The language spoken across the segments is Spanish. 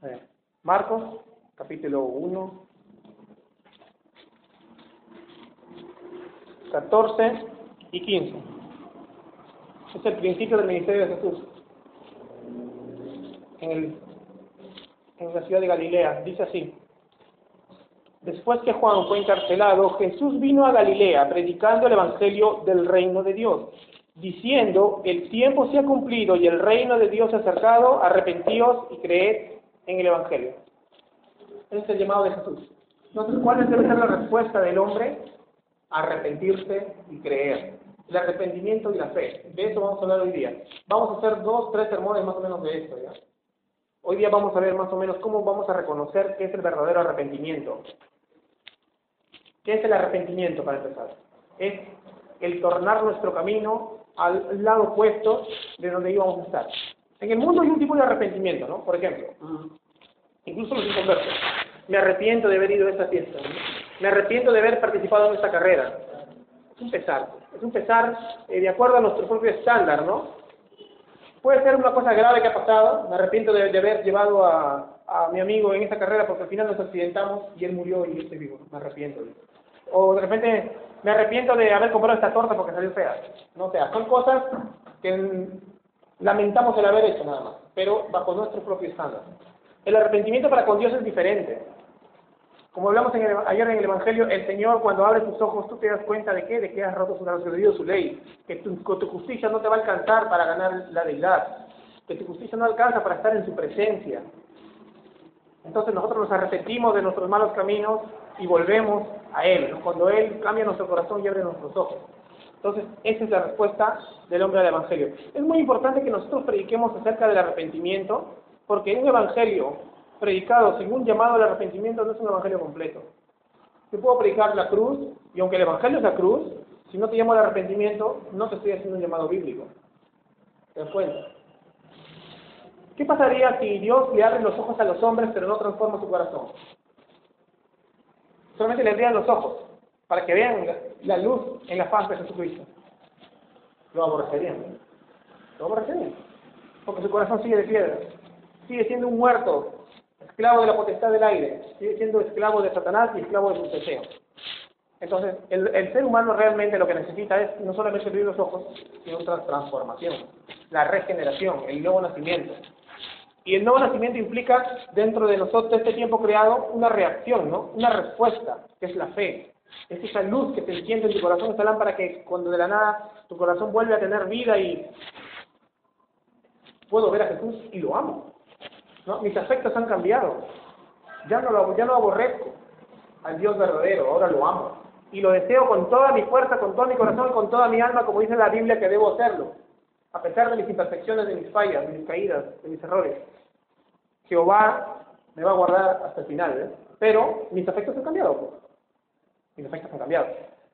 Eh, Marcos, capítulo 1, 14 y 15. Es el principio del ministerio de Jesús. En, la ciudad de Galilea. Dice así. Después que Juan fue encarcelado, Jesús vino a Galilea predicando el Evangelio del reino de Dios, diciendo, el tiempo se ha cumplido y el reino de Dios se ha acercado, arrepentíos y creed en el Evangelio. Ese es el llamado de Jesús. Entonces, ¿cuál debe ser la respuesta del hombre? Arrepentirse y creer. El arrepentimiento y la fe. De eso vamos a hablar hoy día. Vamos a hacer dos, tres sermones más o menos de esto. Hoy día vamos a ver más o menos cómo vamos a reconocer qué es el verdadero arrepentimiento. ¿Qué es el arrepentimiento para empezar? Es el tornar nuestro camino al lado opuesto de donde íbamos a estar. En el mundo hay un tipo de arrepentimiento, ¿no? Por ejemplo, incluso los inconversos. Me arrepiento de haber ido a esa fiesta. Me arrepiento de haber participado en esta carrera. Es un pesar. Es un pesar eh, de acuerdo a nuestro propio estándar, ¿no? Puede ser una cosa grave que ha pasado. Me arrepiento de, haber llevado a, a, mi amigo en esa carrera porque al final nos accidentamos y él murió y yo estoy vivo. Me arrepiento. O de repente me arrepiento de haber comprado esta torta porque salió fea. No o sea, son cosas que lamentamos el haber hecho nada más, pero bajo nuestro propio estándar. El arrepentimiento para con Dios es diferente. Como hablamos en ayer en el Evangelio, el Señor cuando abre tus ojos, tú te das cuenta de qué, de que has roto su debido su ley, que tu, tu justicia no te va a alcanzar para ganar la deidad, que tu justicia no alcanza para estar en su presencia. Entonces nosotros nos arrepentimos de nuestros malos caminos y volvemos a Él, cuando Él cambia nuestro corazón y abre nuestros ojos. Entonces, esa es la respuesta del hombre al Evangelio. Es muy importante que nosotros prediquemos acerca del arrepentimiento, porque un Evangelio predicado sin un llamado al arrepentimiento no es un Evangelio completo. Yo puedo predicar la cruz, y aunque el Evangelio es la cruz, si no te llamo al arrepentimiento, no te estoy haciendo un llamado bíblico. ¿Te das cuenta? ¿Qué pasaría si Dios le abre los ojos a los hombres pero no transforma su corazón? Solamente le abrían los ojos para que vean la, luz en la faz de Jesucristo. Lo aborrecerían. Lo aborrecerían. Porque su corazón sigue de piedra. Sigue siendo un muerto, esclavo de la potestad del aire. Sigue siendo esclavo de Satanás y esclavo de sus deseos. Entonces, el, el, ser humano realmente lo que necesita es no solamente abrir los ojos, sino otra transformación, la regeneración, el nuevo nacimiento. Y el nuevo nacimiento implica dentro de nosotros, este tiempo creado, una reacción, ¿no? Una respuesta, que es la fe. Es esa luz que te enciende en tu corazón, esa lámpara que cuando de la nada tu corazón vuelve a tener vida y puedo ver a Jesús y lo amo. ¿no? Mis afectos han cambiado. Ya no, lo, ya no aborrezco al Dios verdadero, ahora lo amo. Y lo deseo con toda mi fuerza, con todo mi corazón, con toda mi alma, como dice la Biblia que debo hacerlo. A pesar de mis imperfecciones, de mis fallas, de mis caídas, de mis errores. Jehová me va a guardar hasta el final, ¿eh? pero mis afectos han cambiado. Pues. Mis afectos han cambiado.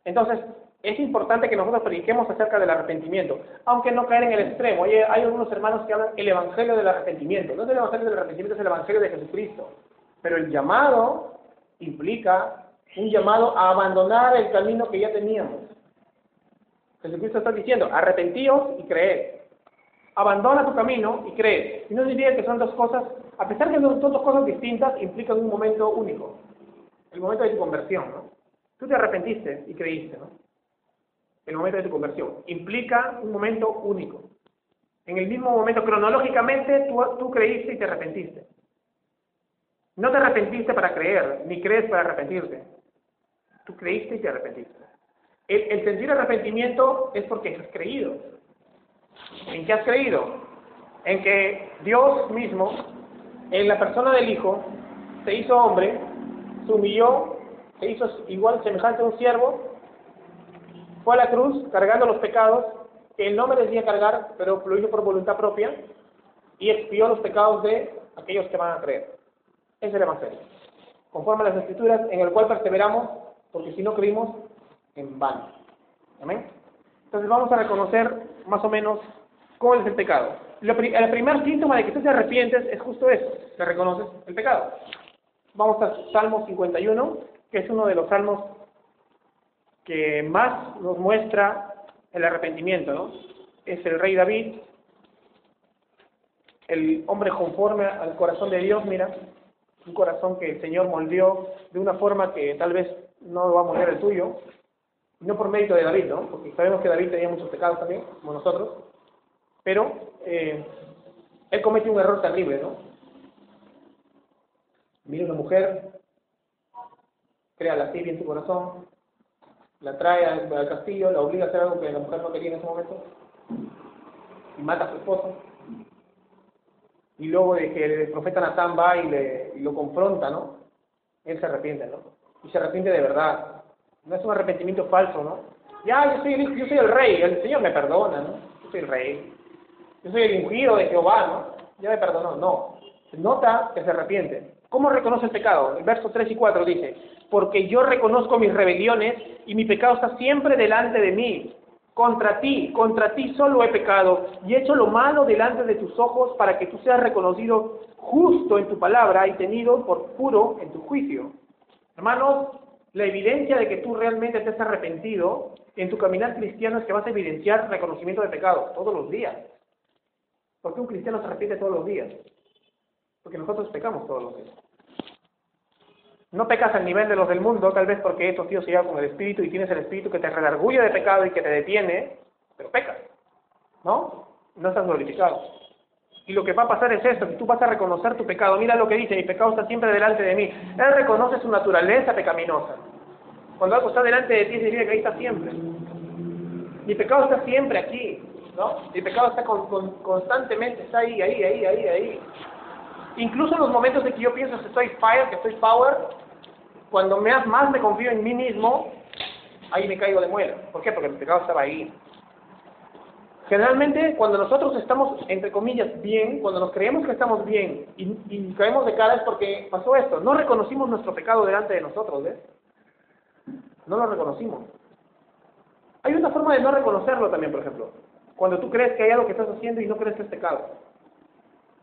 Entonces, es importante que nosotros prediquemos acerca del arrepentimiento, aunque no caer en el extremo. Oye, hay algunos hermanos que hablan el evangelio del arrepentimiento. No es el evangelio del arrepentimiento, es el evangelio de Jesucristo. Pero el llamado implica un llamado a abandonar el camino que ya teníamos. Jesucristo está diciendo, arrepentíos y creed. Abandona tu camino y cree. Y no diría que son dos cosas a pesar de que son dos cosas distintas, implican un momento único. El momento de tu conversión, ¿no? Tú te arrepentiste y creíste, ¿no? El momento de tu conversión. Implica un momento único. En el mismo momento, cronológicamente, tú, creíste y te arrepentiste. No te arrepentiste para creer, ni crees para arrepentirte. Tú creíste y te arrepentiste. El, sentir arrepentimiento es porque has creído. ¿En qué has creído? En que Dios mismo en la persona del Hijo, se hizo hombre, se se hizo igual semejante a un siervo, fue a la cruz cargando los pecados que él no merecía cargar, pero lo hizo por voluntad propia, y expió los pecados de aquellos que van a creer. Ese es el Evangelio. Conforme a las Escrituras, en el cual perseveramos, porque si no creímos, en vano. Amén. Entonces vamos a reconocer más o menos cómo es el pecado el primer síntoma de que tú te arrepientes es justo eso, que reconoces el pecado. Vamos a Salmo 51, que es uno de los salmos que más nos muestra el arrepentimiento, ¿no? Es el rey David, el hombre conforme al corazón de Dios, mira, un corazón que el Señor moldeó de una forma que tal vez no va a moldear el tuyo, no por mérito de David, ¿no? Porque sabemos que David tenía muchos pecados también, como nosotros, pero eh, él comete un error terrible, ¿no? Mira una mujer, crea la tibia en su corazón, la trae al, castillo, la obliga a hacer algo que la mujer no quería en ese momento, y mata a su esposo. Y luego de que el profeta Natán va y, le, y lo confronta, ¿no? Él se arrepiente, ¿no? Y se arrepiente de verdad. No es un arrepentimiento falso, ¿no? Ya, yo soy el, yo soy el rey, el Señor me perdona, ¿no? Yo soy el rey. Yo soy el ungido de Jehová, ¿no? Ya me perdonó. No. Nota que se arrepiente. ¿Cómo reconoce el pecado? El verso 3 y 4 dice, porque yo reconozco mis rebeliones y mi pecado está siempre delante de mí. Contra ti, contra ti solo he pecado y he hecho lo malo delante de tus ojos para que tú seas reconocido justo en tu palabra y tenido por puro en tu juicio. Hermanos, la evidencia de que tú realmente te has arrepentido en tu caminar cristiano es que vas a evidenciar reconocimiento de pecado todos los días. ¿Por qué un cristiano se arrepiente todos los días? Porque nosotros pecamos todos los días. No pecas al nivel de los del mundo, tal vez porque estos tíos se llevan con el espíritu y tienes el espíritu que te redarguye de pecado y que te detiene, pero pecas. ¿No? No estás glorificado. Y lo que va a pasar es esto, que tú vas a reconocer tu pecado. Mira lo que dice, mi pecado está siempre delante de mí. Él reconoce su naturaleza pecaminosa. Cuando algo está delante de ti, significa que ahí está siempre. Mi pecado está siempre aquí, ¿no? Mi pecado está constantemente, está ahí, ahí, ahí, ahí, ahí. Incluso en los momentos en que yo pienso que estoy fire, que estoy power, cuando más me confío en mí mismo, ahí me caigo de muela. ¿Por qué? Porque el pecado estaba ahí. Generalmente, cuando nosotros estamos, entre comillas, bien, cuando nos creemos que estamos bien y, caemos de cara es porque pasó esto. No reconocimos nuestro pecado delante de nosotros, ¿ves? No lo reconocimos. Hay una forma de no reconocerlo también, por ejemplo. Cuando tú crees que hay algo que estás haciendo y no crees que es pecado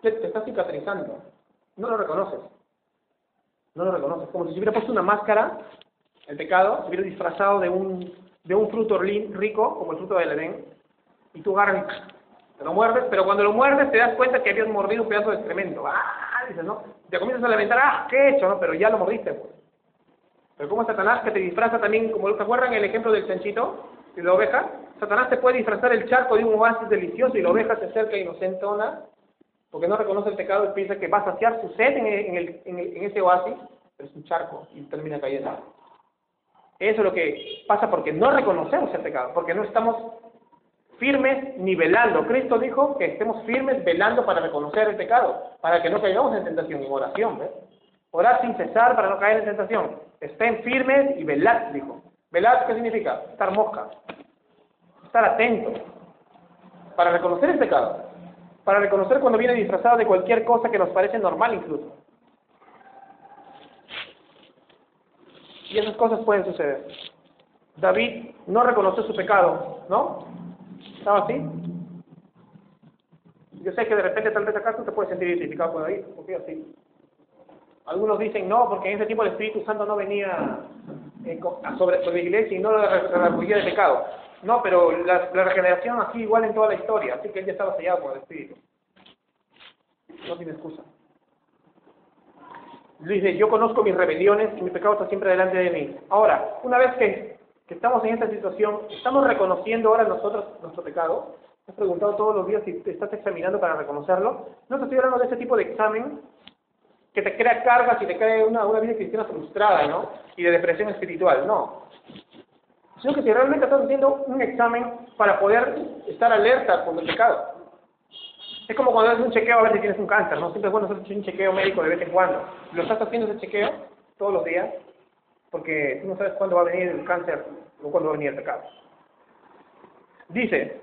te está cicatrizando. No lo reconoces. No lo reconoces. Como si se hubiera puesto una máscara, el pecado, se hubiera disfrazado de un, de un fruto rico, como el fruto del Edén, y tú agarras te lo muerdes, pero cuando lo muerdes te das cuenta que habías mordido un pedazo de excremento. ¡Ah! Dices, ¿no? Te comienzas a lamentar, ¡ah! ¿Qué he hecho? ¿no? Pero ya lo mordiste, pues. Pero como Satanás que te disfraza también, como te acuerdan el ejemplo del chanchito y la oveja, Satanás te puede disfrazar el charco de un oasis delicioso y la oveja se acerca inocentona porque no reconoce el pecado y piensa que va a saciar su sed en, el, en, ese oasis, pero es un charco y termina cayendo. Eso es lo que pasa porque no reconocemos el pecado, porque no estamos firmes ni velando. Cristo dijo que estemos firmes velando para reconocer el pecado, para que no caigamos en tentación, en oración. ¿ves? Sin cesar para no caer en tentación. Estén firmes y velad, dijo. Velad, ¿qué significa? Estar mosca, estar atento, para reconocer el pecado para reconocer cuando viene disfrazado de cualquier cosa que nos parece normal incluso. Y esas cosas pueden suceder. David no reconoció su pecado, ¿no? ¿Estaba así? Yo sé que de repente tal vez acá tú te puedes sentir identificado con David, porque así. Algunos dicen no, porque en ese tiempo el Espíritu Santo no venía eh, sobre, sobre la iglesia y no la redarguyía de pecado. No, pero la, regeneración así igual en toda la historia, así que él ya estaba sellado por el Espíritu. No tiene excusa. Dice, yo conozco mis rebeliones y mi pecado está siempre delante de mí. Ahora, una vez que, estamos en esta situación, ¿estamos reconociendo ahora nosotros nuestro pecado? ¿Has preguntado todos los días si te estás examinando para reconocerlo? No te estoy hablando de ese tipo de examen que te crea cargas y te crea una, una vida cristiana frustrada, ¿no? Y de depresión espiritual, no sino que si realmente estás haciendo un examen para poder estar alerta con el pecado. Es como cuando haces un chequeo a ver si tienes un cáncer, ¿no? Siempre es bueno hacer un chequeo médico de vez en cuando. Lo estás haciendo ese chequeo todos los días porque tú no sabes cuándo va a venir el cáncer o cuándo va a venir el pecado. Dice,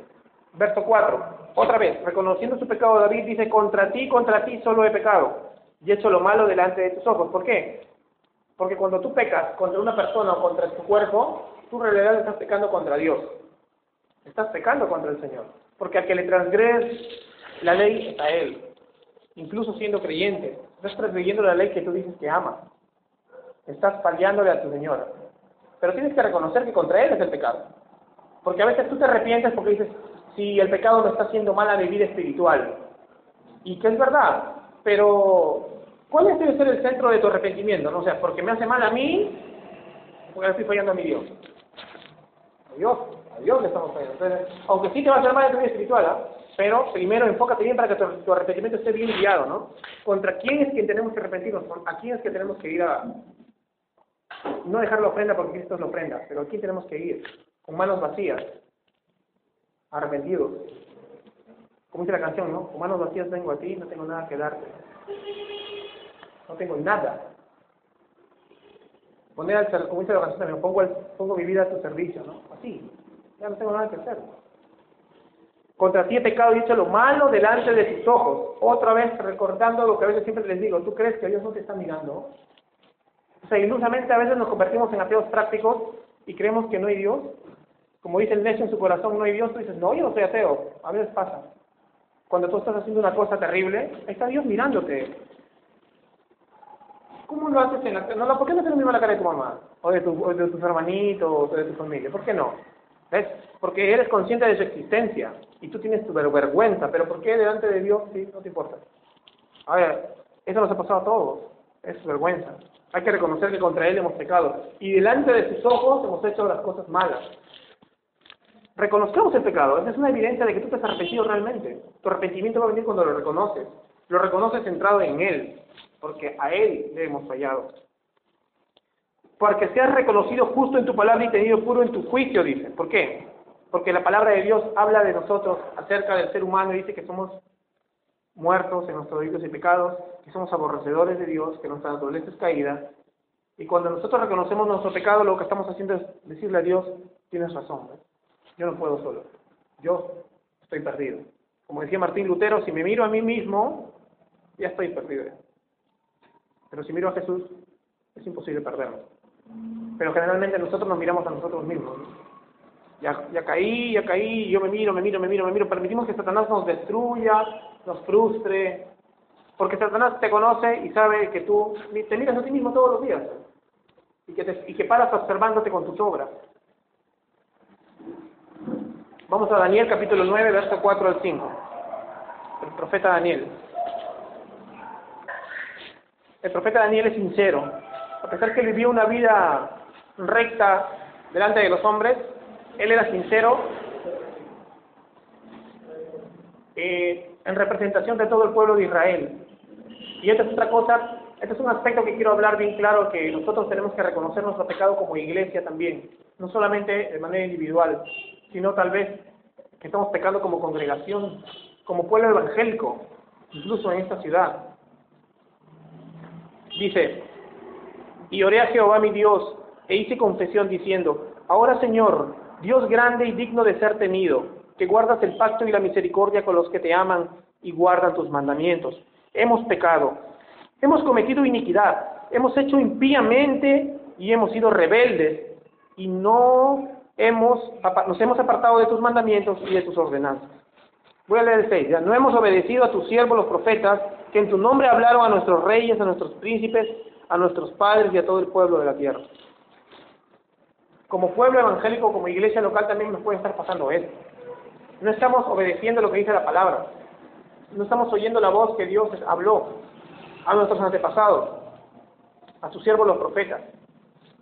verso 4, otra vez, reconociendo su pecado, David dice, contra ti, contra ti solo he pecado y he hecho lo malo delante de tus ojos. ¿Por qué? Porque cuando tú pecas contra una persona o contra tu cuerpo, tú realidad estás pecando contra Dios. Estás pecando contra el Señor. Porque al que le transgrede la ley es a Él. Incluso siendo creyente. Estás transgrediendo la ley que tú dices que amas. Estás fallándole a tu Señor. Pero tienes que reconocer que contra Él es el pecado. Porque a veces tú te arrepientes porque dices, si el pecado me está haciendo mal a mi vida espiritual. y que es verdad, pero ¿cuál debe ser el centro de tu arrepentimiento? No o sea, porque me hace mal a mí, porque estoy fallando a mi Dios. Dios, a Dios le estamos fallando. Entonces, aunque sí te va a hacer mal en tu vida espiritual, ¿ah? pero primero enfócate bien para que tu, arrepentimiento esté bien guiado, ¿no? ¿Contra quién es quien tenemos que arrepentirnos? ¿A quién es que tenemos que ir a... No dejar la ofrenda porque Cristo es la ofrenda, pero ¿a quién tenemos que ir? Con manos vacías, arrepentidos. Como dice la canción, ¿no? Con manos vacías vengo a ti, no tengo nada que darte. No tengo nada. Poner al, como dice la canción también, pongo, pongo mi vida a tu servicio, ¿no? Así, ya no tengo nada que hacer. Contra ti he pecado y hecho lo malo delante de tus ojos. Otra vez recordando lo que a veces siempre les digo, ¿tú crees que Dios no te está mirando? O sea, ilusamente a veces nos convertimos en ateos prácticos y creemos que no hay Dios. Como dice el necio en su corazón, no hay Dios, tú dices, no, yo no soy ateo. A veces pasa. Cuando tú estás haciendo una cosa terrible, está Dios mirándote. ¿Cómo lo haces en la no, ¿Por qué no te lo mismo la cara de tu mamá? O de, tu, o de tus hermanitos, o de tu familia. ¿Por qué no? ¿Ves? Porque eres consciente de su existencia y tú tienes tu vergüenza, pero ¿por qué delante de Dios sí no te importa? A ver, eso nos ha pasado a todos, es vergüenza. Hay que reconocer que contra Él hemos pecado y delante de sus ojos hemos hecho las cosas malas. Reconozcamos el pecado, esa es una evidencia de que tú te has arrepentido realmente. Tu arrepentimiento va a venir cuando lo reconoces. Lo reconoces centrado en Él, porque a Él le hemos fallado. Porque seas reconocido justo en tu palabra y tenido puro en tu juicio, dice. ¿Por qué? Porque la palabra de Dios habla de nosotros acerca del ser humano y dice que somos muertos en nuestros delitos y pecados, que somos aborrecedores de Dios, que nuestra naturaleza es caída. Y cuando nosotros reconocemos nuestro pecado, lo que estamos haciendo es decirle a Dios, tienes razón, yo no puedo solo, yo estoy perdido. Como decía Martín Lutero, si me miro a mí mismo, ya estoy perdido. Pero si miro a Jesús, es imposible perderlo. Pero generalmente nosotros nos miramos a nosotros mismos. Ya, ya caí, ya caí, yo me miro, me miro, me miro, me miro. Permitimos que Satanás nos destruya, nos frustre. Porque Satanás te conoce y sabe que tú te miras a ti mismo todos los días. Y que, te, y que paras observándote con tus obras. Vamos a Daniel capítulo 9, verso 4 al 5. El profeta Daniel. El profeta Daniel es sincero a pesar que vivió una vida recta delante de los hombres, él era sincero eh, en representación de todo el pueblo de Israel. Y esta es otra cosa, este es un aspecto que quiero hablar bien claro, que nosotros tenemos que reconocer nuestro pecado como iglesia también, no solamente de manera individual, sino tal vez que estamos pecando como congregación, como pueblo evangélico, incluso en esta ciudad. Dice, y oré a Jehová mi Dios, e hice confesión diciendo, Ahora Señor, Dios grande y digno de ser temido, que guardas el pacto y la misericordia con los que te aman y guardan tus mandamientos. Hemos pecado, hemos cometido iniquidad, hemos hecho impíamente y hemos sido rebeldes, y no hemos, nos hemos apartado de tus mandamientos y de tus ordenanzas. Voy a leer el 6. No hemos obedecido a tus siervos los profetas, que en tu nombre hablaron a nuestros reyes, a nuestros príncipes a nuestros padres y a todo el pueblo de la tierra. Como pueblo evangélico, como iglesia local también nos puede estar pasando eso. No estamos obedeciendo lo que dice la palabra. No estamos oyendo la voz que Dios habló a nuestros antepasados, a sus siervos los profetas.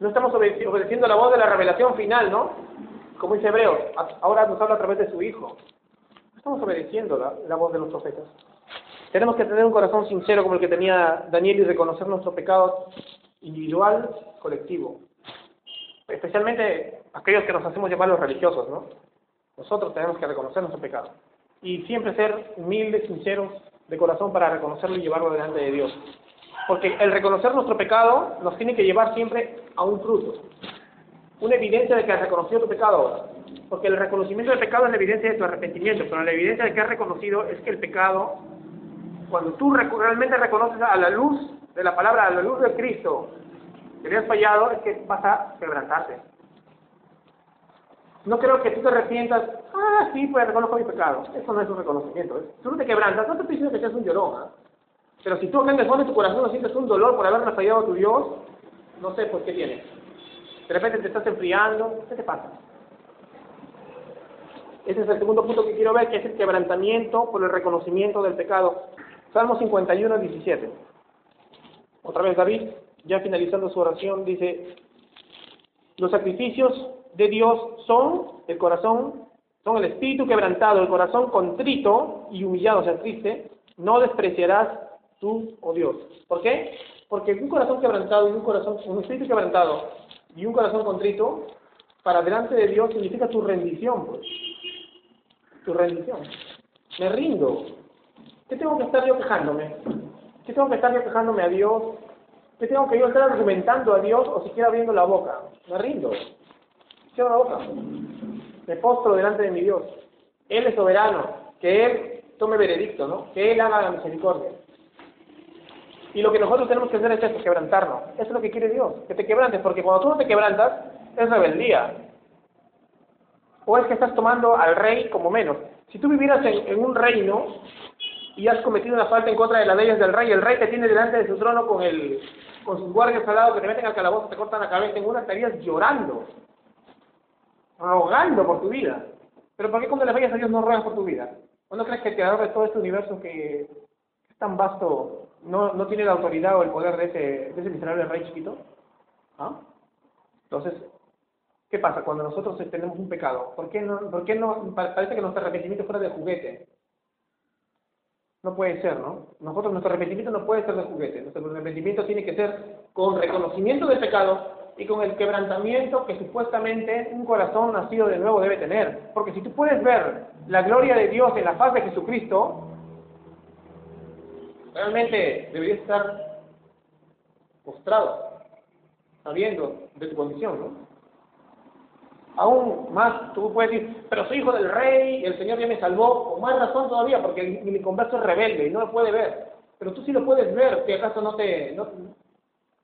No estamos obedeciendo la voz de la revelación final, ¿no? Como dice Hebreos, ahora nos habla a través de su Hijo. No estamos obedeciendo la voz de los profetas. Tenemos que tener un corazón sincero como el que tenía Daniel y reconocer nuestro pecado individual, colectivo. Especialmente aquellos que nos hacemos llamar los religiosos, ¿no? Nosotros tenemos que reconocer nuestro pecado. Y siempre ser humildes, sinceros, de corazón para reconocerlo y llevarlo delante de Dios. Porque el reconocer nuestro pecado nos tiene que llevar siempre a un fruto. Una evidencia de que has reconocido tu pecado. Porque el reconocimiento del pecado es la evidencia de tu arrepentimiento, pero la evidencia de que has reconocido es que el pecado cuando tú realmente reconoces a la luz de la palabra, a la luz de Cristo, que le has fallado, es que vas a quebrantarte. No creo que tú te arrepientas, ah, sí, pues reconozco mi pecado. Eso no es un reconocimiento. ¿eh? Tú no te quebrantas, no te estoy diciendo que seas un llorón. ¿eh? Pero si tú acá en el fondo de tu corazón no sientes un dolor por haberle fallado a tu Dios, no sé, pues, ¿qué tienes? De repente te estás enfriando, ¿qué te pasa? Ese es el segundo punto que quiero ver, que es el quebrantamiento por el reconocimiento del pecado. Salmo 51, 17. Otra vez David, ya finalizando su oración, dice, los sacrificios de Dios son el corazón, son el espíritu quebrantado, el corazón contrito y humillado, o sea, triste, no despreciarás tú, oh Dios. ¿Por qué? Porque un corazón quebrantado y un corazón, un espíritu quebrantado y un corazón contrito, para delante de Dios significa tu rendición, pues. Tu rendición. Me rindo. ¿Qué tengo que estar yo quejándome? ¿Qué tengo que estar yo quejándome a Dios? ¿Qué tengo que yo estar argumentando a Dios o siquiera abriendo la boca? Me rindo. Cierro la boca. Me postro delante de mi Dios. Él es soberano. Que Él tome veredicto, ¿no? Que Él haga la misericordia. Y lo que nosotros tenemos que hacer es esto, quebrantarnos. Eso es lo que quiere Dios, que te quebrantes, porque cuando tú no te quebrantas, es rebeldía. O es que estás tomando al rey como menos. Si tú vivieras en, un reino y has cometido una falta en contra de las leyes del rey, el rey te tiene delante de su trono con el con sus guardias al lado que te meten al calabozo, te cortan la cabeza, en una estarías llorando, rogando por tu vida. Pero ¿por qué cuando le vayas a Dios no rogas por tu vida? ¿O no crees que el creador de todo este universo que es tan vasto no, no tiene la autoridad o el poder de ese, de ese miserable rey chiquito? ¿Ah? Entonces, ¿qué pasa cuando nosotros tenemos un pecado? ¿Por qué no, por qué no parece que nuestro arrepentimiento fuera de juguete? No puede ser, ¿no? Nosotros, nuestro arrepentimiento no puede ser de juguete. Nuestro arrepentimiento tiene que ser con reconocimiento del pecado y con el quebrantamiento que supuestamente un corazón nacido de nuevo debe tener. Porque si tú puedes ver la gloria de Dios en la faz de Jesucristo, realmente deberías estar postrado, sabiendo de tu condición, ¿no? Aún más, tú puedes decir, pero soy hijo del rey, y el Señor ya me salvó, con más razón todavía, porque mi converso es rebelde y no lo puede ver. Pero tú sí lo puedes ver, que acaso no te, no,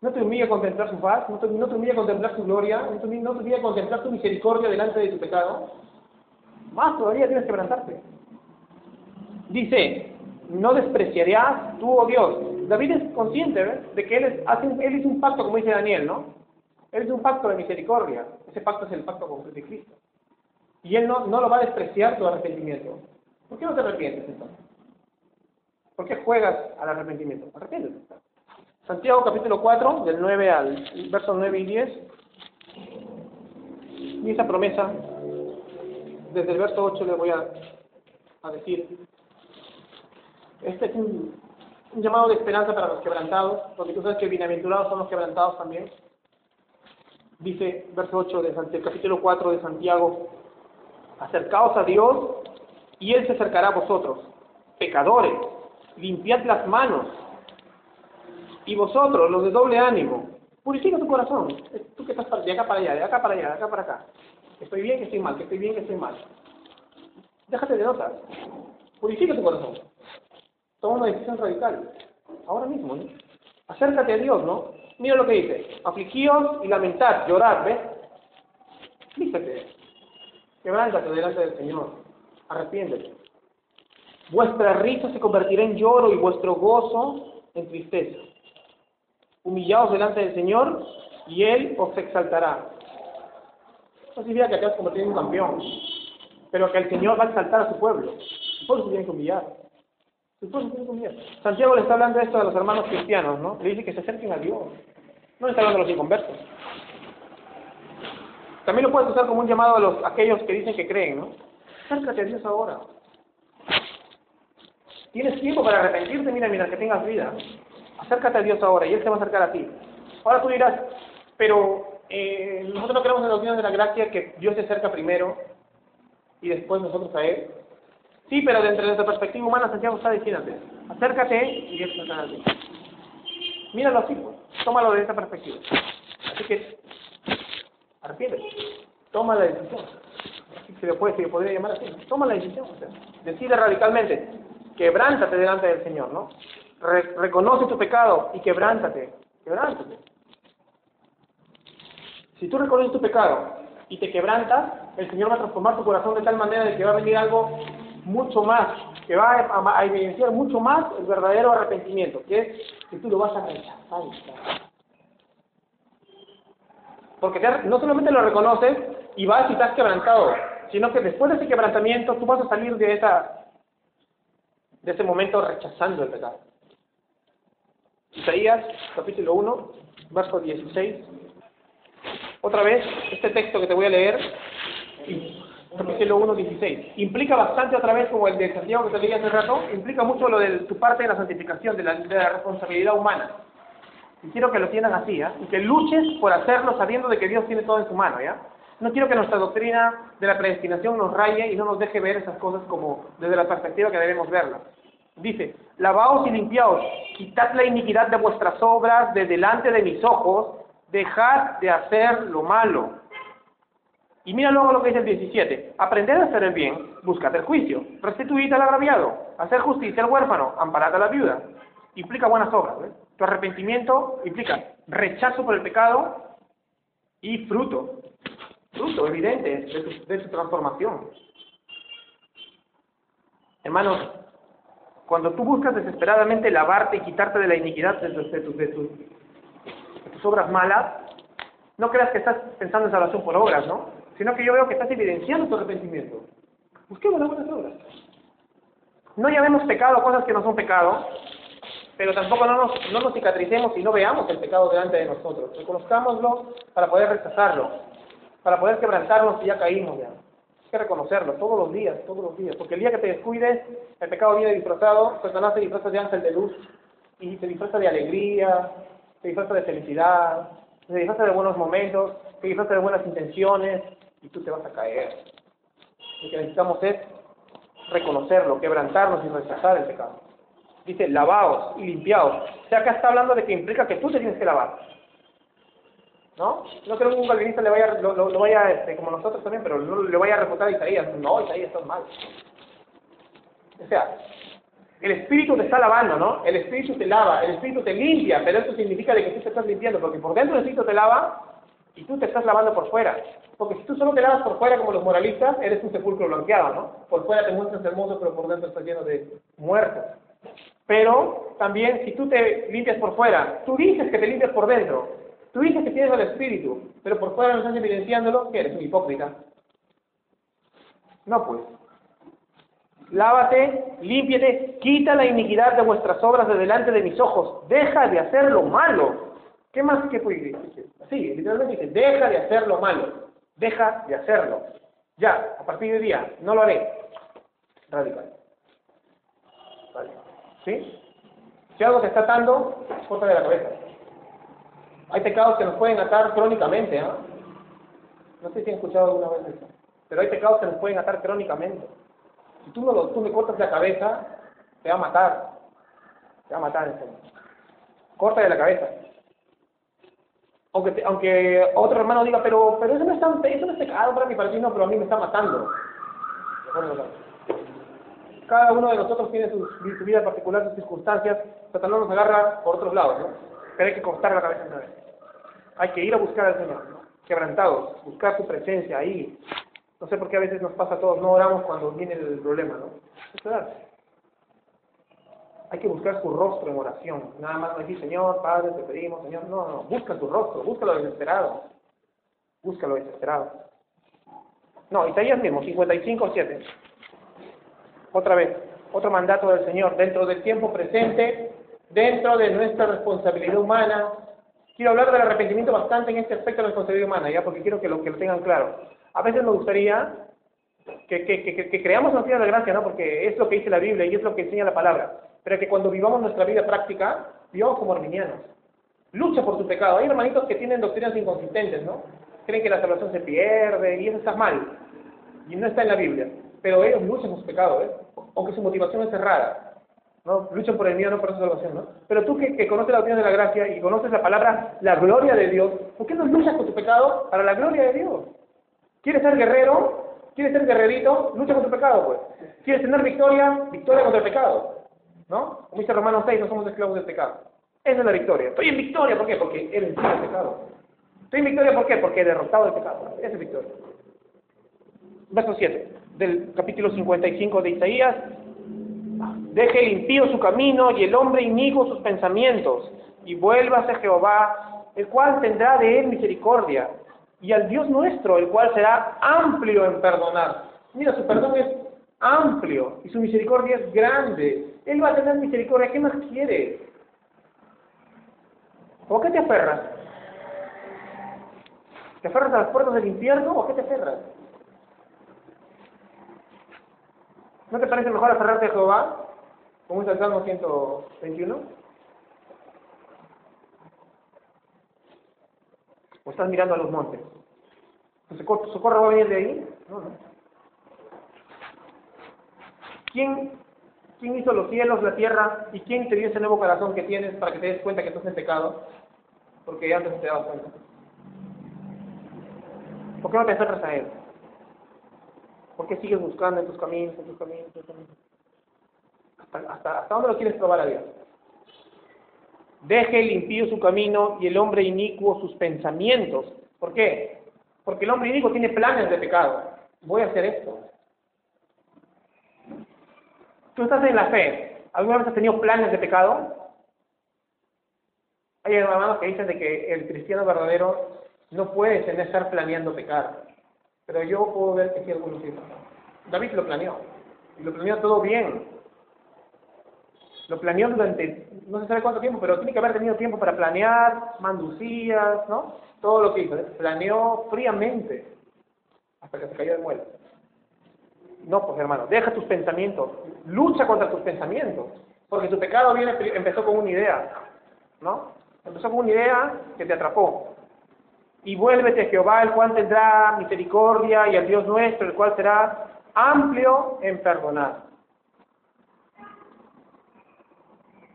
no te humilla contemplar su paz, no te, no te humilla contemplar su gloria, no te, no te humilla contemplar tu misericordia delante de tu pecado. Más todavía tienes que quebrantarte. Dice, no despreciarías tú, oh Dios. David es consciente de que él, es, hace, él hizo un pacto, como dice Daniel, ¿no? Él hizo un pacto de misericordia. Ese pacto es el pacto con Cristo. Y él no, no lo va a despreciar tu arrepentimiento. ¿Por qué no te arrepientes entonces? ¿Por qué juegas al arrepentimiento? Arrepiéntete. Santiago capítulo 4, del 9 al verso 9 y 10. Y esa promesa, desde el verso 8 le voy a, a decir, este es un, llamado de esperanza para los quebrantados, porque tú sabes que bienaventurados son los quebrantados también. Dice, verso 8 del capítulo 4 de Santiago, acercaos a Dios y Él se acercará a vosotros, pecadores, limpiad las manos, y vosotros, los de doble ánimo, purifica tu corazón. Tú que estás de acá para allá, de acá para allá, de acá para acá. Estoy bien, que estoy mal, que estoy bien, que estoy mal. Déjate de notas. Purifica tu corazón toma una decisión radical. Ahora mismo, ¿no? Acércate a Dios, ¿no? Mira lo que dice. Afligíos y lamentad, llorad, ¿ves? Fíjate. Quebrántate delante del Señor. Arrepiéntete. Vuestra risa se convertirá en lloro y vuestro gozo en tristeza. Humillaos delante del Señor y Él os exaltará. No significa que te has convertido en un campeón, pero que el Señor va a exaltar a su pueblo. Su pueblo se tiene que humillar. Santiago le está hablando esto a los hermanos cristianos, ¿no? Le dice que se acerquen a Dios. No está hablando a los inconversos. También lo puedes usar como un llamado a los aquellos que dicen que creen, ¿no? Acércate a Dios ahora. Tienes tiempo para arrepentirte, mira, mira, que tengas vida. Acércate a Dios ahora y Él se va a acercar a ti. Ahora tú dirás, pero eh, nosotros no creemos en la doctrina de la gracia que Dios se acerca primero y después nosotros a Él. Sí, pero dentro de nuestra perspectiva humana, Santiago está diciéndote, acércate y eso está ti. Míralo así, pues. tómalo de esa perspectiva. Así que, arrepiéntete, toma la decisión. Se le puede, se podría llamar así, toma la decisión. Decide radicalmente, quebrántate delante del Señor, ¿no? reconoce tu pecado y quebrántate, quebrántate. Si tú reconoces tu pecado y te quebrantas, el Señor va a transformar tu corazón de tal manera de que va a venir algo mucho más, que va a, evidenciar mucho más el verdadero arrepentimiento, que es que tú lo vas a rechazar. Porque no solamente lo reconoces y vas y estás quebrantado, sino que después de ese quebrantamiento tú vas a salir de esa de ese momento rechazando el pecado. Isaías, capítulo 1, verso 16. Otra vez, este texto que te voy a leer, capítulo 1, 16, implica bastante otra vez, como el de Santiago que te leí hace rato, implica mucho lo de tu parte de la santificación, de la, de la responsabilidad humana. Y quiero que lo tiendan así, ¿ya? Y que luches por hacerlo sabiendo de que Dios tiene todo en su mano, ¿ya? No quiero que nuestra doctrina de la predestinación nos raye y no nos deje ver esas cosas como desde la perspectiva que debemos verlas. Dice, lavaos y limpiaos, quitad la iniquidad de vuestras obras de delante de mis ojos, dejad de hacer lo malo. Y mira luego lo que dice el 17, aprended a hacer el bien, buscad el juicio, restituid al agraviado, hacer justicia al huérfano, amparad a la viuda. Implica buenas obras. Tu arrepentimiento implica rechazo por el pecado y fruto, fruto evidente de tu, de tu transformación. Hermanos, cuando tú buscas desesperadamente lavarte y quitarte de la iniquidad de tus, de tus, de tus obras malas, no creas que estás pensando en salvación por obras, ¿no? Sino que yo veo que estás evidenciando tu arrepentimiento. Busquemos las buenas obras. No llamemos pecado cosas que no son pecado, pero tampoco no nos, no nos cicatricemos y no veamos el pecado delante de nosotros. Reconozcámoslo para poder rechazarlo, para poder quebrantarnos si ya caímos ya. Hay que reconocerlo todos los días, todos los días, porque el día que te descuides, el pecado viene disfrazado, Satanás se disfraza de ángel de luz y se disfraza de alegría, se disfraza de felicidad, se disfraza de buenos momentos, se disfraza de buenas intenciones y tú te vas a caer. Lo que necesitamos es reconocerlo, quebrantarnos y rechazar el pecado. Dice, lavaos y limpiaos. O sea, acá está hablando de que implica que tú te tienes que lavar. ¿No? No creo que un calvinista le vaya, lo, vaya, este, como nosotros también, pero no le vaya a refutar a Isaías. No, Isaías está mal. O sea, el Espíritu te está lavando, ¿no? El Espíritu te lava, el Espíritu te limpia, pero eso significa de que tú te estás limpiando, porque por dentro el Espíritu te lava y tú te estás lavando por fuera. Porque si tú solo te lavas por fuera como los moralistas, eres un sepulcro blanqueado, ¿no? Por fuera te muestras hermoso, pero por dentro estás lleno de muertos. Pero también si tú te limpias por fuera, tú dices que te limpias por dentro, tú dices que tienes el Espíritu, pero por fuera no estás evidenciándolo, que eres un hipócrita. No pues. Lávate, límpiate, quita la iniquidad de vuestras obras de delante de mis ojos, deja de hacer lo malo. ¿Qué más que puede decir? Sí, literalmente dice, deja de hacer lo malo, deja de hacerlo. Ya, a partir de día, no lo haré. Radical. Vale. ¿Sí? Si algo te está atando, corta de la cabeza. Hay pecados que nos pueden atar crónicamente, ¿ah? No sé si han escuchado alguna vez eso. Pero hay pecados que nos pueden atar crónicamente. Si tú no lo, tú me cortas la cabeza, te va a matar. Te va a matar en serio. Corta de la cabeza. Aunque, te, aunque otro hermano diga, pero, pero eso no es tan, eso no es pecado para mi para ti no, pero a mí me está matando. Cada uno de nosotros tiene su, vida particular, sus circunstancias. Satanás nos agarra por otros lados, ¿no? Pero hay que cortar la cabeza una vez. Hay que ir a buscar al Señor, ¿no? quebrantados, buscar su presencia ahí. No sé por qué a veces nos pasa a todos, no oramos cuando viene el problema, ¿no? Es verdad. Hay que buscar su rostro en oración. Nada más decir, Señor, Padre, te pedimos, Señor. No, no, busca su rostro, búscalo desesperado. Búscalo desesperado. No, Isaías mismo, 55, 7. Otra vez, otro mandato del Señor, dentro del tiempo presente, dentro de nuestra responsabilidad humana. Quiero hablar del arrepentimiento bastante en este aspecto de la responsabilidad humana, ya, porque quiero que lo, que lo tengan claro. A veces me gustaría que, que, que, que creamos la gracia, ¿no? Porque es lo que dice la Biblia y es lo que enseña la palabra. Pero que cuando vivamos nuestra vida práctica, vivamos como arminianos. Lucha por tu pecado. Hay hermanitos que tienen doctrinas inconsistentes, ¿no? Creen que la salvación se pierde y eso está mal. Y no está en la Biblia. Pero ellos luchan por su pecado, ¿eh? Aunque su motivación es errada. ¿no? Luchan por el mío, no por su salvación, ¿no? Pero tú que, que conoces la doctrina de la gracia y conoces la palabra, la gloria de Dios, ¿por qué no luchas por tu pecado para la gloria de Dios? ¿Quieres ser guerrero? ¿Quieres ser guerrerito? Lucha contra el pecado, pues. ¿Quieres tener victoria? Victoria contra el pecado. ¿No? Como dice Romanos 6, no somos esclavos del pecado. Esa es la victoria. Estoy en victoria, ¿por qué? Porque he vencido el pecado. Estoy en victoria, ¿por qué? Porque he derrotado el pecado. Esa es victoria. Verso 7 del capítulo 55 de Isaías. Deje el impío su camino y el hombre inicuo sus pensamientos, y vuélvase Jehová, el cual tendrá de él misericordia, y al Dios nuestro, el cual será amplio en perdonar. Mira, su perdón es amplio y su misericordia es grande. Él va a tener misericordia. ¿Qué más quieres? ¿O qué te aferras? ¿Te aferras a las puertas del infierno o qué te aferras? ¿No te parece mejor aferrarte a Jehová? Como dice el Salmo 121. ¿O estás mirando a los montes? ¿Tu socorro va a venir de ahí? No, no. ¿Quién, ¿Quién hizo los cielos, la tierra? ¿Y quién te dio ese nuevo corazón que tienes para que te des cuenta que estás en pecado? Porque ya antes te dabas cuenta. ¿Por qué no te acercas a Él? ¿Por qué sigues buscando en tus caminos, en tus caminos, en tus caminos? ¿Hasta, hasta, hasta dónde lo quieres probar a Dios? Deje el impío su camino y el hombre inicuo sus pensamientos. ¿Por qué? Porque el hombre inicuo tiene planes de pecado. Voy a hacer esto. Tú estás en la fe. ¿Alguna vez has tenido planes de pecado? Hay hermanos que dicen de que el cristiano verdadero no puede tener, estar planeando pecar. Pero yo puedo ver que sí algunos sí. David lo planeó. Y lo planeó todo bien. Lo planeó durante no se sabe cuánto tiempo, pero tiene que haber tenido tiempo para planear, manducías, ¿no? Todo lo que hizo. Planeó fríamente hasta que se cayó de muerte. No, pues hermano, deja tus pensamientos, lucha contra tus pensamientos, porque tu pecado viene, empezó con una idea, ¿no? Empezó con una idea que te atrapó. Y vuélvete a Jehová, el cual tendrá misericordia, y al Dios nuestro, el cual será amplio en perdonar.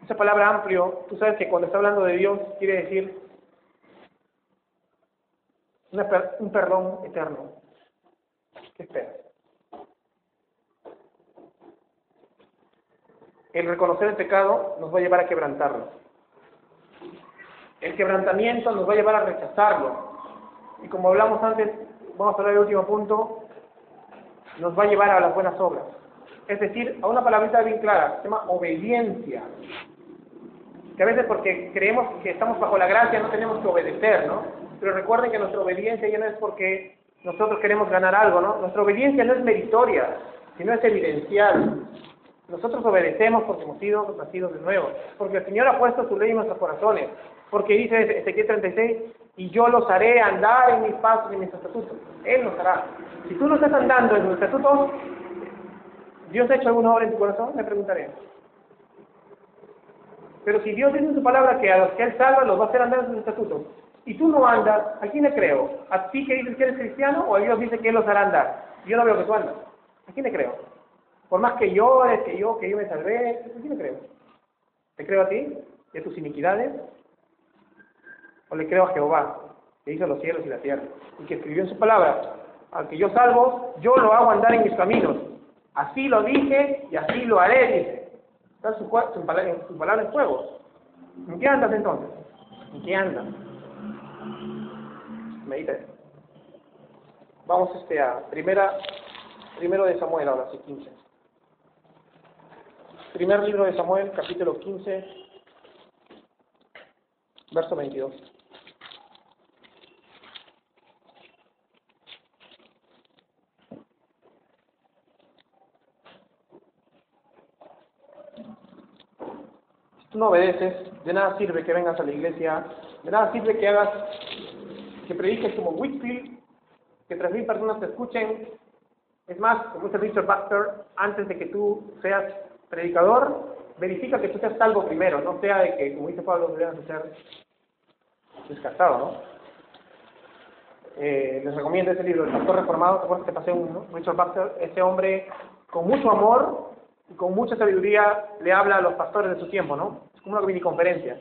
Esa palabra amplio, tú sabes que cuando está hablando de Dios quiere decir un perdón eterno. ¿Qué esperas? El reconocer el pecado nos va a llevar a quebrantarlo. El quebrantamiento nos va a llevar a rechazarlo. Y como hablamos antes, vamos a hablar del último punto, nos va a llevar a las buenas obras. Es decir, a una palabrita bien clara, se llama obediencia que a veces porque creemos que estamos bajo la gracia no tenemos que obedecer, ¿no? Pero recuerden que nuestra obediencia ya no es porque nosotros queremos ganar algo, ¿no? Nuestra obediencia no es meritoria, sino es evidencial. Nosotros obedecemos porque hemos sido nacidos de nuevo, porque el Señor ha puesto su ley en nuestros corazones, porque dice Ezequiel 36, y yo los haré andar en mis pasos y en mis estatutos. Él los hará. Si tú no estás andando en sus estatutos, ¿Dios ha hecho alguna obra en tu corazón? Me preguntaré. Pero si Dios dice en su palabra que a los que Él salva los va a hacer andar en sus estatutos, y tú no andas, ¿a quién le creo? ¿A ti que dices que eres cristiano o a Dios dice que Él los hará andar? Yo no veo que tú andas. ¿A quién le creo? Por más que llores, que yo, que yo me salvé, ¿a quién le creo? ¿Te creo a ti y a tus iniquidades? ¿O le creo a Jehová, que hizo los cielos y la tierra, y que escribió en su palabra, al que yo salvo, yo lo hago andar en mis caminos. Así lo dije y así lo haré, dice. Está su, su, su palabra en fuego. ¿En qué andas entonces? ¿En qué andas? Medita eso. Vamos este a primera, primero de Samuel ahora sí, 15. Primer libro de Samuel, capítulo 15, verso 22. no obedeces, de nada sirve que vengas a la iglesia, de nada sirve que hagas, que prediques como Whitfield, que tres mil personas te escuchen. Es más, como dice Richard Baxter, antes de que tú seas predicador, verifica que tú seas salvo primero, no sea de que, como dice Pablo, debas ser descartado, ¿no? Eh, les recomiendo ese libro, El Pastor Reformado, ¿te acuerdas que pasé uno? Richard Baxter, ese hombre con mucho amor y con mucha sabiduría le habla a los pastores de su tiempo, ¿no? Es como una mini conferencia.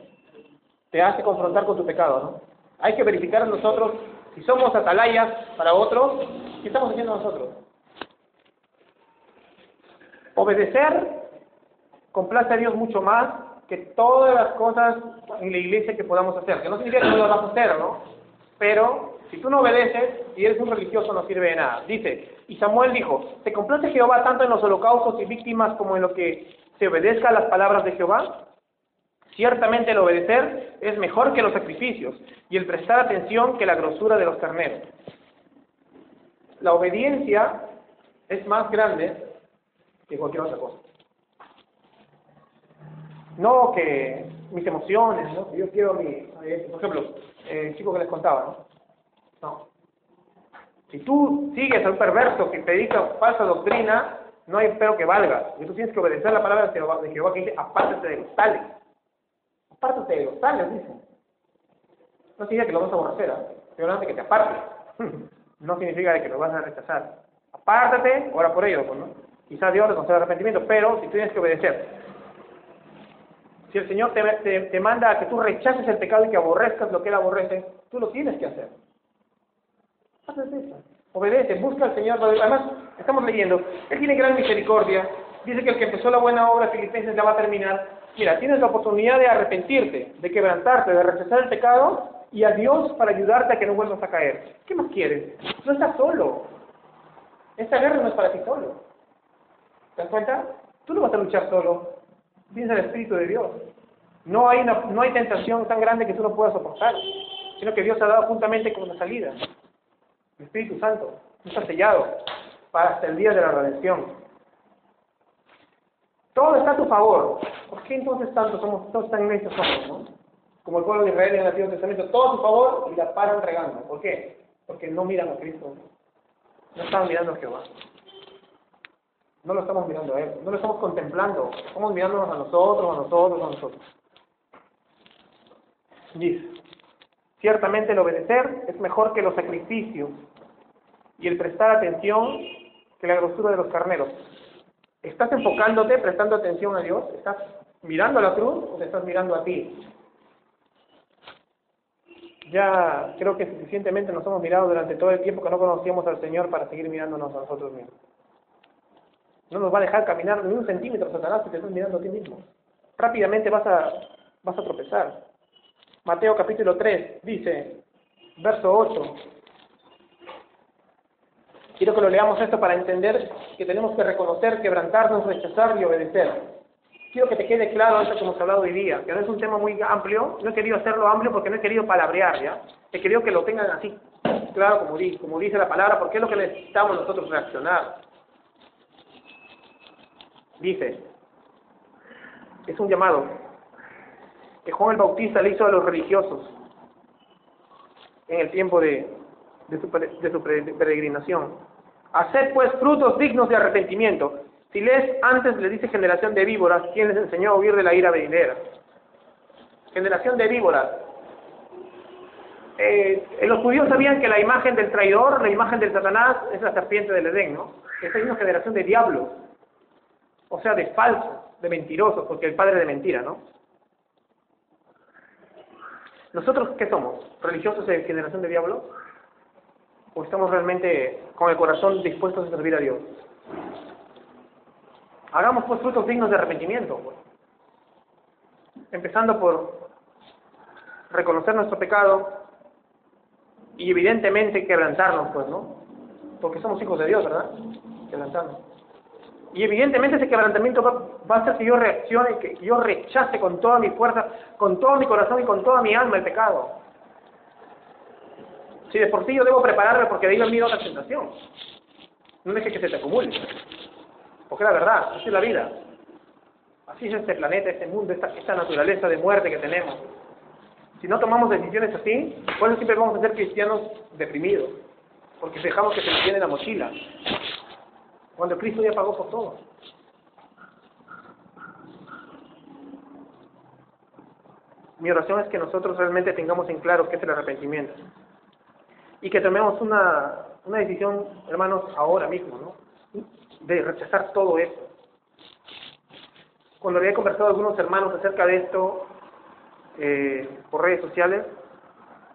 Te hace confrontar con tu pecado, ¿no? Hay que verificar nosotros si somos atalayas para otros, ¿qué estamos haciendo nosotros? Obedecer complace a Dios mucho más que todas las cosas en la iglesia que podamos hacer. Que no significa que no lo vas a hacer, ¿no? Pero si tú no obedeces y eres un religioso no sirve de nada. Dice, y Samuel dijo, ¿se complace Jehová tanto en los holocaustos y víctimas como en lo que se obedezca a las palabras de Jehová? Ciertamente el obedecer es mejor que los sacrificios y el prestar atención que la grosura de los carneros. La obediencia es más grande que cualquier otra cosa. No que mis emociones, ¿no? Yo quiero mi, eh, por ejemplo, el chico que les contaba, ¿no? No. Si tú sigues a un perverso que predica falsa doctrina, no hay espero que valga. Y tú tienes que obedecer la palabra de Jehová, que dice, apártate de los tales. Apártate de los tales, dice. No significa que lo vas a aborrecer, ¿eh? pero que te aparte. no significa que lo vas a rechazar. Apártate, ora por ello, pues, ¿no? Quizás Dios te conceda arrepentimiento, pero si tú tienes que obedecer. Si el Señor te, te, manda a que tú rechaces el pecado y que aborrezcas lo que Él aborrece, tú lo tienes que hacer. Haces eso. Obedece, busca al Señor. Además, estamos leyendo, Él tiene gran misericordia. Dice que el que empezó la buena obra, Filipenses, la va a terminar. Mira, tienes la oportunidad de arrepentirte, de quebrantarte, de rechazar el pecado y a Dios para ayudarte a que no vuelvas a caer. ¿Qué más quieres? No estás solo. Esta guerra no es para ti solo. ¿Te das cuenta? Tú no vas a luchar solo. Tienes el Espíritu de Dios. No hay, no hay tentación tan grande que tú no puedas soportar, sino que Dios ha dado juntamente con la salida. El Espíritu Santo está sellado para hasta el día de la redención. Todo está a tu favor. ¿Por qué entonces tanto somos, todos tan necios somos, no? Como el pueblo de Israel en el Antiguo Testamento, todo a su favor y la paran regando. ¿Por qué? Porque no miran a Cristo. No están mirando a Jehová. No lo estamos mirando a Él, no lo estamos contemplando, estamos mirándonos a nosotros, a nosotros, a nosotros. Dice, ciertamente el obedecer es mejor que los sacrificios y el prestar atención que la grosura de los carneros. ¿Estás enfocándote, prestando atención a Dios? ¿Estás mirando a la cruz o te estás mirando a ti? Ya creo que suficientemente nos hemos mirado durante todo el tiempo que no conocíamos al Señor para seguir mirándonos a nosotros mismos. No nos va a dejar caminar ni un centímetro Satanás si te estás mirando a ti mismo. Rápidamente vas a, vas a tropezar. Mateo capítulo 3 dice, verso 8. Quiero que lo leamos esto para entender que tenemos que reconocer, quebrantarnos, rechazar y obedecer. Quiero que te quede claro esto que hemos hablado hoy día, que no es un tema muy amplio, no he querido hacerlo amplio porque no he querido palabrear, ¿ya? He querido que lo tengan así, claro, como, como dice la palabra, porque es lo que necesitamos nosotros reaccionar. Dice, es un llamado que Juan el Bautista le hizo a los religiosos en el tiempo de, de, su, de su peregrinación. Haced pues frutos dignos de arrepentimiento. Si lees antes le dice generación de víboras, quien les enseñó a huir de la ira venidera. Generación de víboras. Eh, los judíos sabían que la imagen del traidor, la imagen del Satanás, es la serpiente del Edén, ¿no? Esta es una generación de diablos o sea, de falsos, de mentirosos, porque el padre de mentira, ¿no? ¿Nosotros qué somos? ¿Religiosos de generación de diablo? ¿O estamos realmente con el corazón dispuestos a servir a Dios? Hagamos pues frutos dignos de arrepentimiento. Pues. Empezando por reconocer nuestro pecado y evidentemente quebrantarnos, pues, ¿no? Porque somos hijos de Dios, ¿verdad? Quebrantarnos. Y evidentemente ese quebrantamiento va, a hacer que yo reaccione, que yo rechace con toda mi fuerza, con todo mi corazón y con toda mi alma el pecado. Si de por sí yo debo prepararme porque de ahí me a la tentación. No deje que se te acumule. Porque la verdad, así es la vida. Así es este planeta, este mundo, esta, esta naturaleza de muerte que tenemos. Si no tomamos decisiones así, pues siempre vamos a ser cristianos deprimidos. Porque dejamos que se nos llene la mochila cuando Cristo ya pagó por todo. Mi oración es que nosotros realmente tengamos en claro qué es el arrepentimiento y que tomemos una, una decisión, hermanos, ahora mismo, ¿no? De rechazar todo esto. Cuando había conversado con algunos hermanos acerca de esto eh, por redes sociales,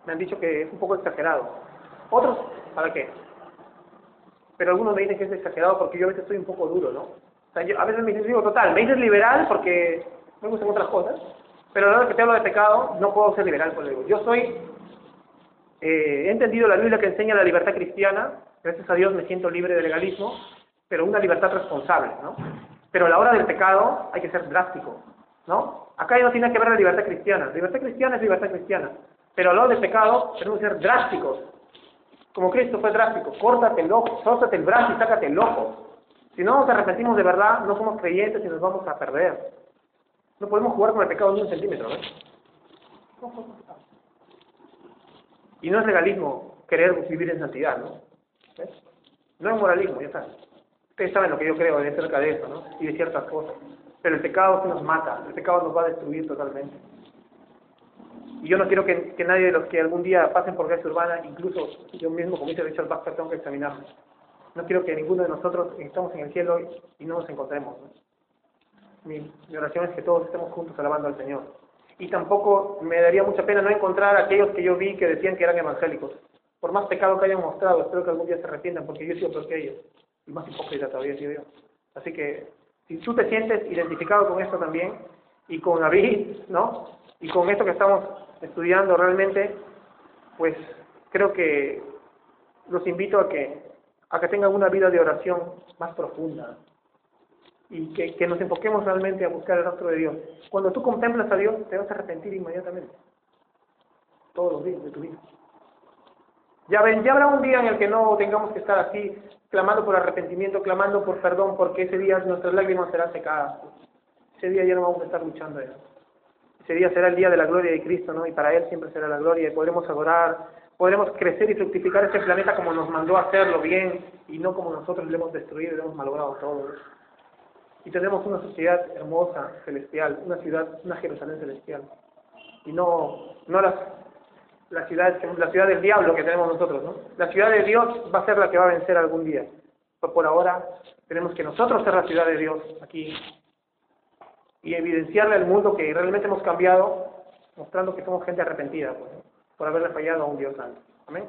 me han dicho que es un poco exagerado. Otros, ¿para qué? Pero algunos me dicen que es exagerado porque yo a veces estoy un poco duro, ¿no? O sea, yo, a veces me dicen, digo, total, me dices liberal porque me gustan otras cosas, pero a la hora que te hablo de pecado, no puedo ser liberal, por digo. Yo soy, eh, he entendido la Biblia que enseña la libertad cristiana, gracias a Dios me siento libre de legalismo, pero una libertad responsable, ¿no? Pero a la hora del pecado hay que ser drástico, ¿no? Acá ya no tiene que ver la libertad cristiana. libertad cristiana es libertad cristiana. Pero a la hora del pecado tenemos que ser drásticos, como Cristo fue drástico, córtate el ojo, sóstate el brazo y sácate el ojo. Si no nos arrepentimos de verdad, no somos creyentes y nos vamos a perder. No podemos jugar con el pecado ni un centímetro, ¿no? Y no es legalismo querer vivir en santidad, ¿no? ¿Ves? No es moralismo, ya está. Ustedes saben lo que yo creo de acerca de eso, ¿no? Y de ciertas cosas. Pero el pecado se nos mata, el pecado nos va a destruir totalmente. Y yo no quiero que, que nadie de los que algún día pasen por gracia urbana, incluso yo mismo, como dice Richard Baxter, tengo que examinarme. No quiero que ninguno de nosotros estemos en el cielo y no nos encontremos. ¿no? Mi, mi oración es que todos estemos juntos alabando al Señor. Y tampoco me daría mucha pena no encontrar a aquellos que yo vi que decían que eran evangélicos. Por más pecado que hayan mostrado, espero que algún día se arrepientan, porque yo he sido peor que ellos. Y más hipócrita todavía sido yo. Así que, si tú te sientes identificado con esto también, y con David, ¿no? Y con esto que estamos estudiando realmente, pues creo que los invito a que, a que tengan una vida de oración más profunda y que, que nos enfoquemos realmente a buscar el rostro de Dios. Cuando tú contemplas a Dios, te vas a arrepentir inmediatamente. Todos los días de tu vida. Ya ven, ya habrá un día en el que no tengamos que estar así, clamando por arrepentimiento, clamando por perdón, porque ese día nuestras lágrimas serán secadas. Ese día ya no vamos a estar luchando. Ese día será el día de la gloria de Cristo, ¿no? Y para Él siempre será la gloria podremos adorar, podremos crecer y fructificar este planeta como nos mandó hacerlo bien y no como nosotros lo hemos destruido y lo hemos malogrado todo. Y tenemos una sociedad hermosa, celestial, una ciudad, una Jerusalén celestial. Y no, no las, la ciudad, la ciudad del diablo que tenemos nosotros, ¿no? La ciudad de Dios va a ser la que va a vencer algún día. Pero por ahora tenemos que nosotros ser la ciudad de Dios aquí y evidenciarle al mundo que realmente hemos cambiado, mostrando que somos gente arrepentida pues, por haberle fallado a un Dios santo. Amén.